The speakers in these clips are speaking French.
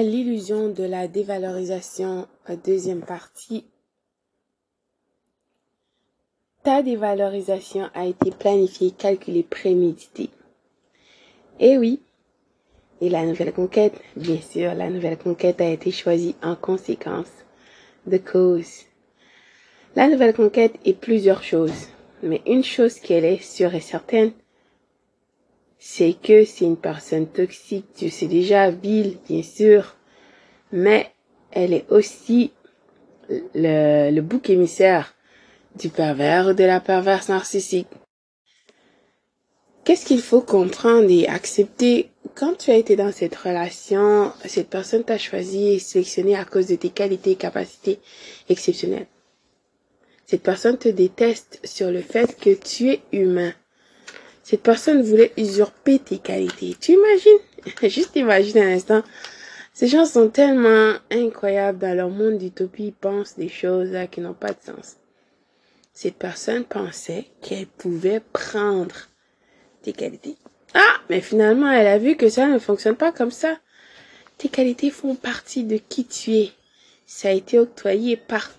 l'illusion de la dévalorisation, deuxième partie. Ta dévalorisation a été planifiée, calculée, préméditée. Et oui. Et la nouvelle conquête, bien sûr, la nouvelle conquête a été choisie en conséquence de cause. La nouvelle conquête est plusieurs choses, mais une chose qu'elle est sûre et certaine, c'est que c'est une personne toxique, tu sais déjà, ville, bien sûr, mais elle est aussi le, le bouc émissaire du pervers ou de la perverse narcissique. Qu'est-ce qu'il faut comprendre et accepter quand tu as été dans cette relation, cette personne t'a choisi et sélectionné à cause de tes qualités et capacités exceptionnelles? Cette personne te déteste sur le fait que tu es humain. Cette personne voulait usurper tes qualités. Tu imagines? Juste imagine un instant. Ces gens sont tellement incroyables dans leur monde d'utopie, ils pensent des choses qui n'ont pas de sens. Cette personne pensait qu'elle pouvait prendre tes qualités. Ah, mais finalement, elle a vu que ça ne fonctionne pas comme ça. Tes qualités font partie de qui tu es. Ça a été octroyé par,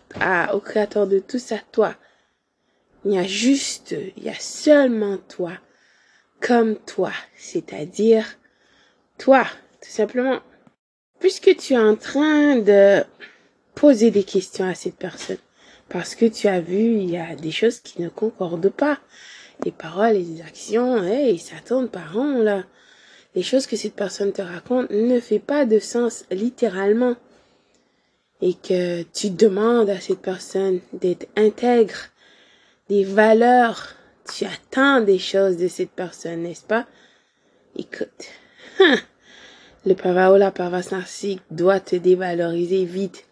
au créateur de tout ça, toi. Il y a juste, il y a seulement toi comme toi, c'est-à-dire toi, tout simplement. Puisque tu es en train de poser des questions à cette personne, parce que tu as vu, il y a des choses qui ne concordent pas. Les paroles et les actions, hey, ça tourne par rond, là. Les choses que cette personne te raconte ne fait pas de sens littéralement. Et que tu demandes à cette personne d'être intègre, des valeurs tu attends des choses de cette personne, n'est-ce pas? Écoute, hein, le pervers ou la perverse narcissique doit te dévaloriser vite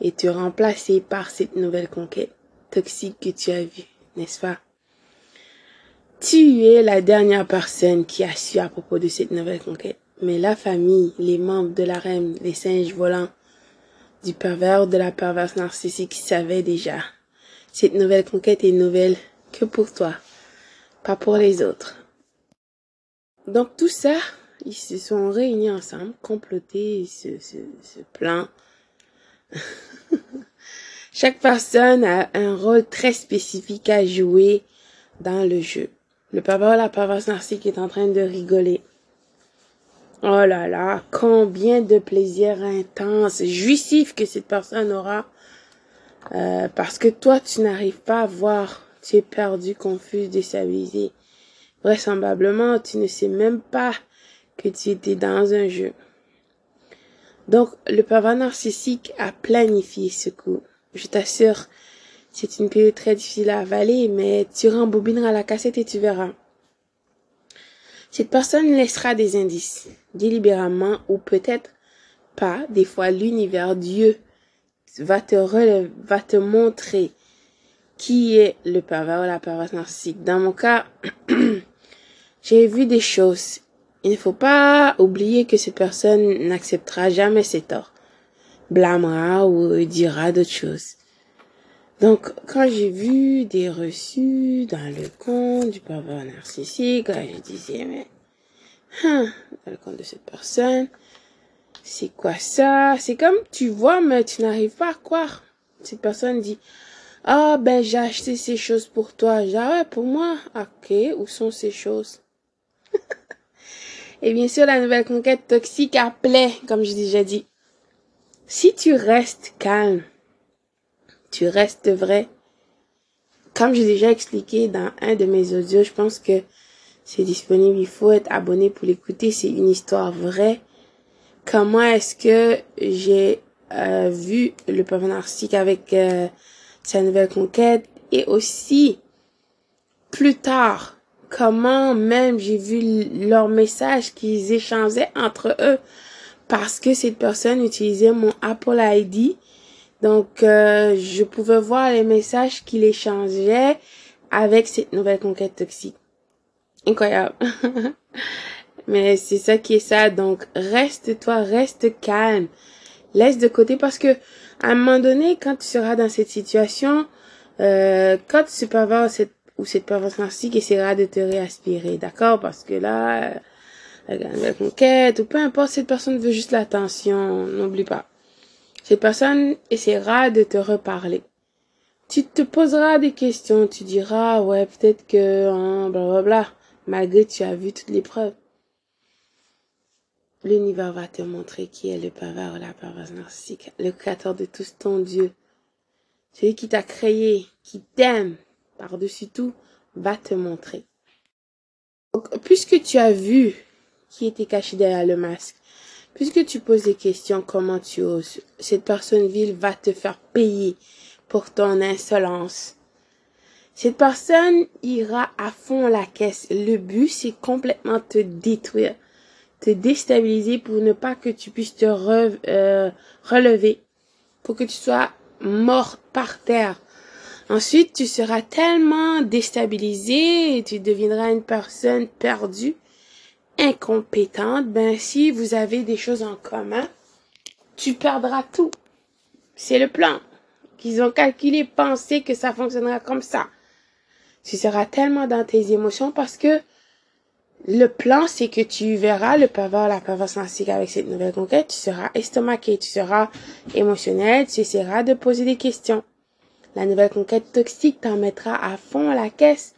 et te remplacer par cette nouvelle conquête toxique que tu as vue, n'est-ce pas? Tu es la dernière personne qui a su à propos de cette nouvelle conquête. Mais la famille, les membres de la reine, les singes volants, du pervers ou de la perverse narcissique savaient déjà. Cette nouvelle conquête est nouvelle que pour toi, pas pour les autres. Donc tout ça, ils se sont réunis ensemble, complotés ce, plan. Chaque personne a un rôle très spécifique à jouer dans le jeu. Le papa la perverse narcissique est en train de rigoler. Oh là là, combien de plaisir intense, jouissif que cette personne aura. Euh, parce que toi, tu n'arrives pas à voir tu es perdu, confus, déstabilisé. Vraisemblablement, tu ne sais même pas que tu étais dans un jeu. Donc, le pervers narcissique a planifié ce coup. Je t'assure, c'est une période très difficile à avaler, mais tu rembobineras la cassette et tu verras. Cette personne laissera des indices, délibérément ou peut-être pas. Des fois, l'univers, Dieu, va te relever, va te montrer qui est le pervers ou la perverse narcissique. Dans mon cas, j'ai vu des choses. Il ne faut pas oublier que cette personne n'acceptera jamais ses torts, blâmera ou dira d'autres choses. Donc, quand j'ai vu des reçus dans le compte du pervers narcissique, je disais, mais, hein, dans le compte de cette personne, c'est quoi ça? C'est comme tu vois, mais tu n'arrives pas à croire. Cette personne dit, ah, ben, j'ai acheté ces choses pour toi. J'ai, ah pour moi? Ok, où sont ces choses? Et bien sûr, la nouvelle conquête toxique appelait, comme j'ai déjà dit. Si tu restes calme, tu restes vrai. Comme j'ai déjà expliqué dans un de mes audios, je pense que c'est disponible. Il faut être abonné pour l'écouter. C'est une histoire vraie. Comment est-ce que j'ai euh, vu le pauvre narcissique avec euh, sa nouvelle conquête. Et aussi plus tard comment même j'ai vu leurs messages qu'ils échangeaient entre eux. Parce que cette personne utilisait mon Apple ID donc euh, je pouvais voir les messages qu'il échangeait avec cette nouvelle conquête toxique. Incroyable. Mais c'est ça qui est ça. Donc reste toi reste calme. Laisse de côté parce que à un moment donné, quand tu seras dans cette situation, euh, quand peux avoir cette ou cette perverse narcissique essaiera de te réaspirer, d'accord? Parce que là, avec la nouvelle conquête, ou peu importe, cette personne veut juste l'attention, n'oublie pas. Cette personne essaiera de te reparler. Tu te poseras des questions, tu diras, ouais, peut-être que, hein, blablabla, malgré que tu as vu toutes les preuves. L'univers va te montrer qui est le pervers ou la perverse narcissique, le créateur de tous, ton Dieu. Celui qui t'a créé, qui t'aime par-dessus tout, va te montrer. Donc, puisque tu as vu qui était caché derrière le masque, puisque tu poses des questions, comment tu oses, cette personne vile va te faire payer pour ton insolence. Cette personne ira à fond la caisse. Le but, c'est complètement te détruire, te déstabiliser pour ne pas que tu puisses te euh, relever, pour que tu sois mort par terre. Ensuite, tu seras tellement déstabilisé et tu deviendras une personne perdue, incompétente. Ben, si vous avez des choses en commun, tu perdras tout. C'est le plan qu'ils ont calculé, pensé que ça fonctionnera comme ça. Tu seras tellement dans tes émotions parce que le plan, c'est que tu verras le pervers, la perverse narcissique avec cette nouvelle conquête, tu seras estomaqué, tu seras émotionnel, tu essaieras de poser des questions. La nouvelle conquête toxique t'en mettra à fond à la caisse.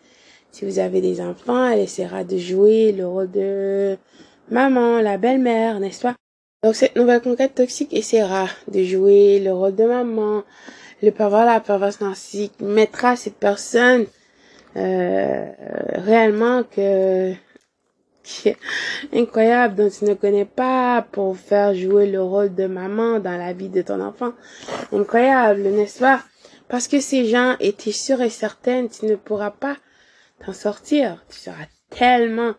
Si vous avez des enfants, elle essaiera de jouer le rôle de maman, la belle-mère, n'est-ce pas? Donc cette nouvelle conquête toxique essaiera de jouer le rôle de maman. Le pervers, la perverse narcissique mettra cette personne euh, réellement que incroyable dont tu ne connais pas pour faire jouer le rôle de maman dans la vie de ton enfant. Incroyable, n'est-ce pas? Parce que ces gens étaient sûrs et certaines, tu ne pourras pas t'en sortir. Tu seras tellement.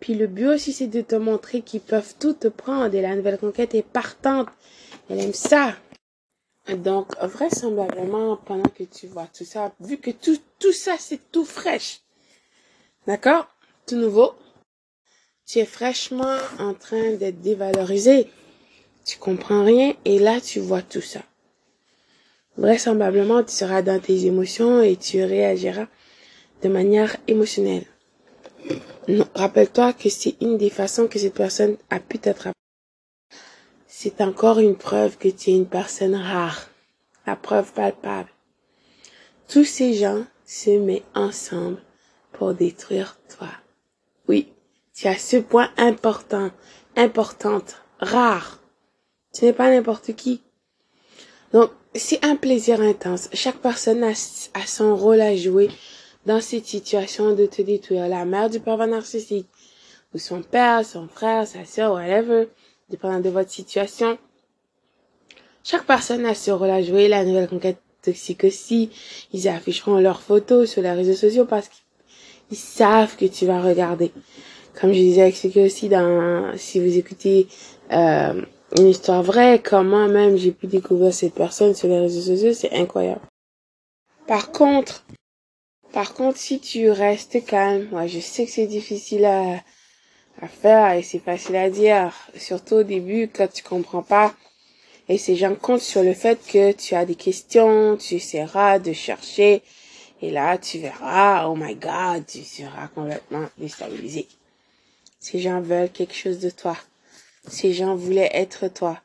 Puis le but aussi, c'est de te montrer qu'ils peuvent tout te prendre. Et la nouvelle conquête est partante. Elle aime ça. Donc, vraisemblablement, pendant que tu vois tout ça, vu que tout, tout ça, c'est tout fraîche. D'accord? Tout nouveau. Tu es fraîchement en train d'être dévalorisé. Tu comprends rien et là, tu vois tout ça. Vraisemblablement, tu seras dans tes émotions et tu réagiras de manière émotionnelle. Rappelle-toi que c'est une des façons que cette personne a pu t'attraper. C'est encore une preuve que tu es une personne rare. La preuve palpable. Tous ces gens se mettent ensemble pour détruire toi. Oui, tu as ce point important, importante, rare. Tu n'es pas n'importe qui. Donc, c'est un plaisir intense. Chaque personne a, son rôle à jouer dans cette situation de te détruire. La mère du pervers narcissique, ou son père, son frère, sa soeur, whatever, dépendant de votre situation. Chaque personne a ce rôle à jouer. La nouvelle conquête toxique aussi. Ils afficheront leurs photos sur les réseaux sociaux parce qu'ils savent que tu vas regarder. Comme je disais expliqué aussi dans, si vous écoutez, euh, une histoire vraie, comment même j'ai pu découvrir cette personne sur les réseaux sociaux, c'est incroyable. Par contre, par contre, si tu restes calme, moi je sais que c'est difficile à, à faire et c'est facile à dire, surtout au début quand tu comprends pas. Et ces gens comptent sur le fait que tu as des questions, tu essaieras de chercher et là tu verras, oh my god, tu seras complètement déstabilisé. Ces gens veulent quelque chose de toi. Ces gens voulaient être toi.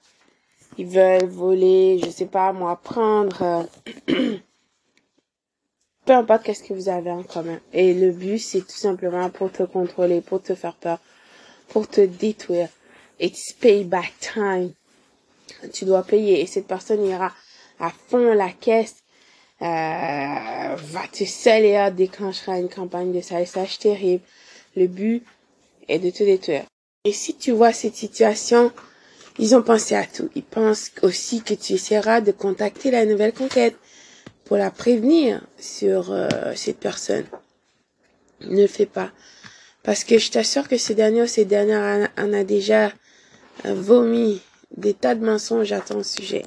Ils veulent voler, je sais pas moi, prendre. Euh, peu importe qu'est-ce que vous avez en commun. Et le but, c'est tout simplement pour te contrôler, pour te faire peur, pour te détruire. It's payback time. Tu dois payer. Et cette personne ira à fond la caisse, euh, va te salir, déclenchera une campagne de salissage terrible. Le but est de te détruire. Et si tu vois cette situation, ils ont pensé à tout. Ils pensent aussi que tu essaieras de contacter la nouvelle conquête pour la prévenir sur euh, cette personne. Ne le fais pas. Parce que je t'assure que ces derniers, ces dernières en a déjà euh, vomi des tas de mensonges à ton sujet.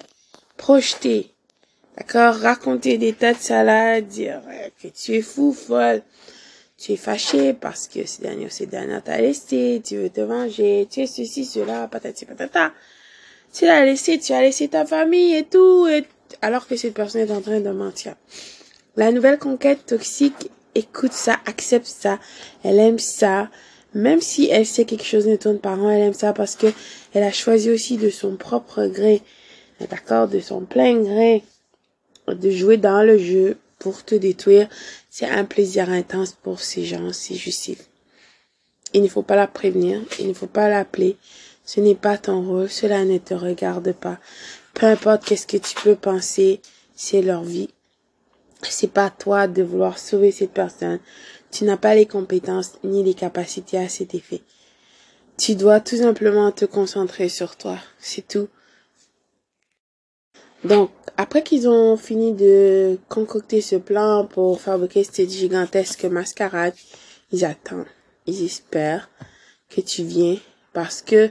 Projeter. D'accord? Raconter des tas de salades, dire que tu es fou, folle tu es fâché parce que ces derniers, ces derniers t'a laissé, tu veux te venger, tu es ceci, cela, patati patata. Tu l'as laissé, tu as laissé ta famille et tout, et alors que cette personne est en train de mentir. La nouvelle conquête toxique écoute ça, accepte ça, elle aime ça, Même si elle sait quelque chose ne tourne pas rond, elle aime ça parce que elle a choisi aussi de son propre gré, d'accord, de son plein gré, de jouer dans le jeu pour te détruire. C'est un plaisir intense pour ces gens, c'est juste. Il ne faut pas la prévenir, il ne faut pas l'appeler. Ce n'est pas ton rôle, cela ne te regarde pas. Peu importe qu'est-ce que tu peux penser, c'est leur vie. C'est pas toi de vouloir sauver cette personne. Tu n'as pas les compétences ni les capacités à cet effet. Tu dois tout simplement te concentrer sur toi. C'est tout. Donc, après qu'ils ont fini de concocter ce plan pour fabriquer cette gigantesque mascarade, ils attendent, ils espèrent que tu viens parce que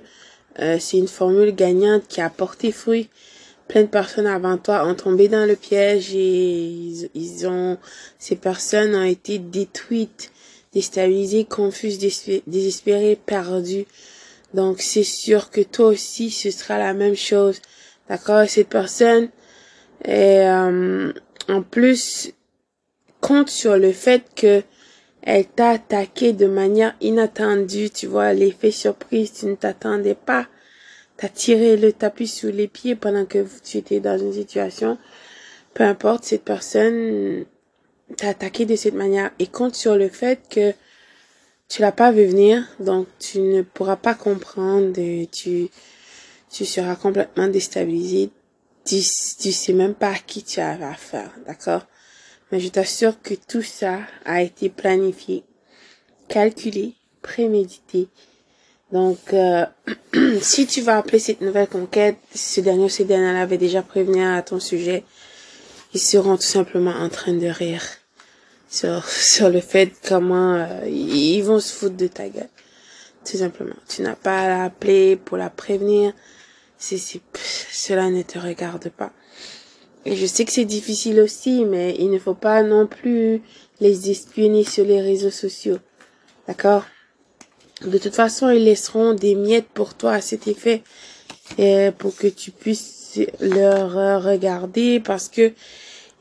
euh, c'est une formule gagnante qui a porté fruit plein de personnes avant toi ont tombé dans le piège et ils, ont, ces personnes ont été détruites, déstabilisées, confuses, désespérées, perdues. Donc c'est sûr que toi aussi ce sera la même chose. D'accord? Cette personne euh, en plus compte sur le fait que elle t'a attaqué de manière inattendue, tu vois, l'effet surprise, tu ne t'attendais pas t'as tiré le tapis sous les pieds pendant que tu étais dans une situation, peu importe, cette personne t'a attaqué de cette manière et compte sur le fait que tu l'as pas vu venir, donc tu ne pourras pas comprendre, tu, tu seras complètement déstabilisé, tu, tu sais même pas à qui tu as affaire, d'accord? Mais je t'assure que tout ça a été planifié, calculé, prémédité donc, euh, si tu vas appeler cette nouvelle conquête, ce dernier ces derniers avait déjà prévenu à ton sujet, ils seront tout simplement en train de rire sur, sur le fait comment euh, ils vont se foutre de ta gueule. Tout simplement. Tu n'as pas à l'appeler pour la prévenir. C'est, cela ne te regarde pas. Et je sais que c'est difficile aussi, mais il ne faut pas non plus les espionner sur les réseaux sociaux. D'accord? De toute façon, ils laisseront des miettes pour toi à cet effet et pour que tu puisses leur regarder parce que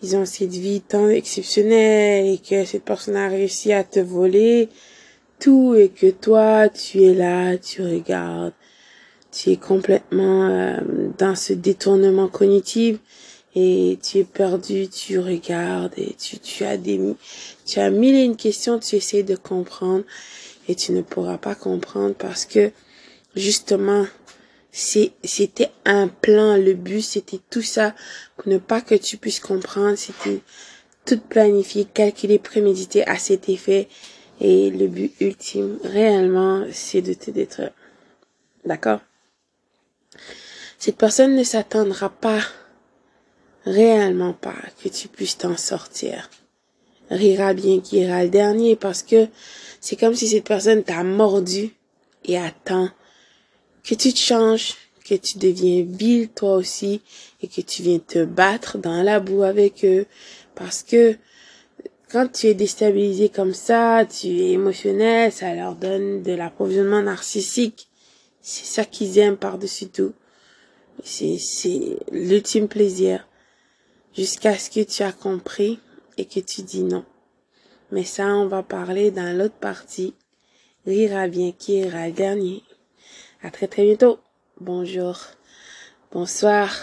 ils ont cette vie tant exceptionnelle et que cette personne a réussi à te voler tout et que toi, tu es là, tu regardes, tu es complètement euh, dans ce détournement cognitif et tu es perdu, tu regardes et tu, tu as des, tu as mille et une questions, tu essaies de comprendre et tu ne pourras pas comprendre parce que justement c'était un plan. Le but c'était tout ça. Pour ne pas que tu puisses comprendre c'était tout planifié calculé prémédité à cet effet. Et le but ultime réellement c'est de te détruire. D'accord? Cette personne ne s'attendra pas réellement pas que tu puisses t'en sortir rira bien qui ira le dernier parce que c'est comme si cette personne t'a mordu et attend que tu te changes, que tu deviens vil toi aussi et que tu viens te battre dans la boue avec eux parce que quand tu es déstabilisé comme ça, tu es émotionnel, ça leur donne de l'approvisionnement narcissique. C'est ça qu'ils aiment par-dessus tout. C'est, c'est l'ultime plaisir. Jusqu'à ce que tu as compris et que tu dis non. Mais ça, on va parler dans l'autre partie. Rira bien qui ira le dernier. À très très bientôt. Bonjour. Bonsoir.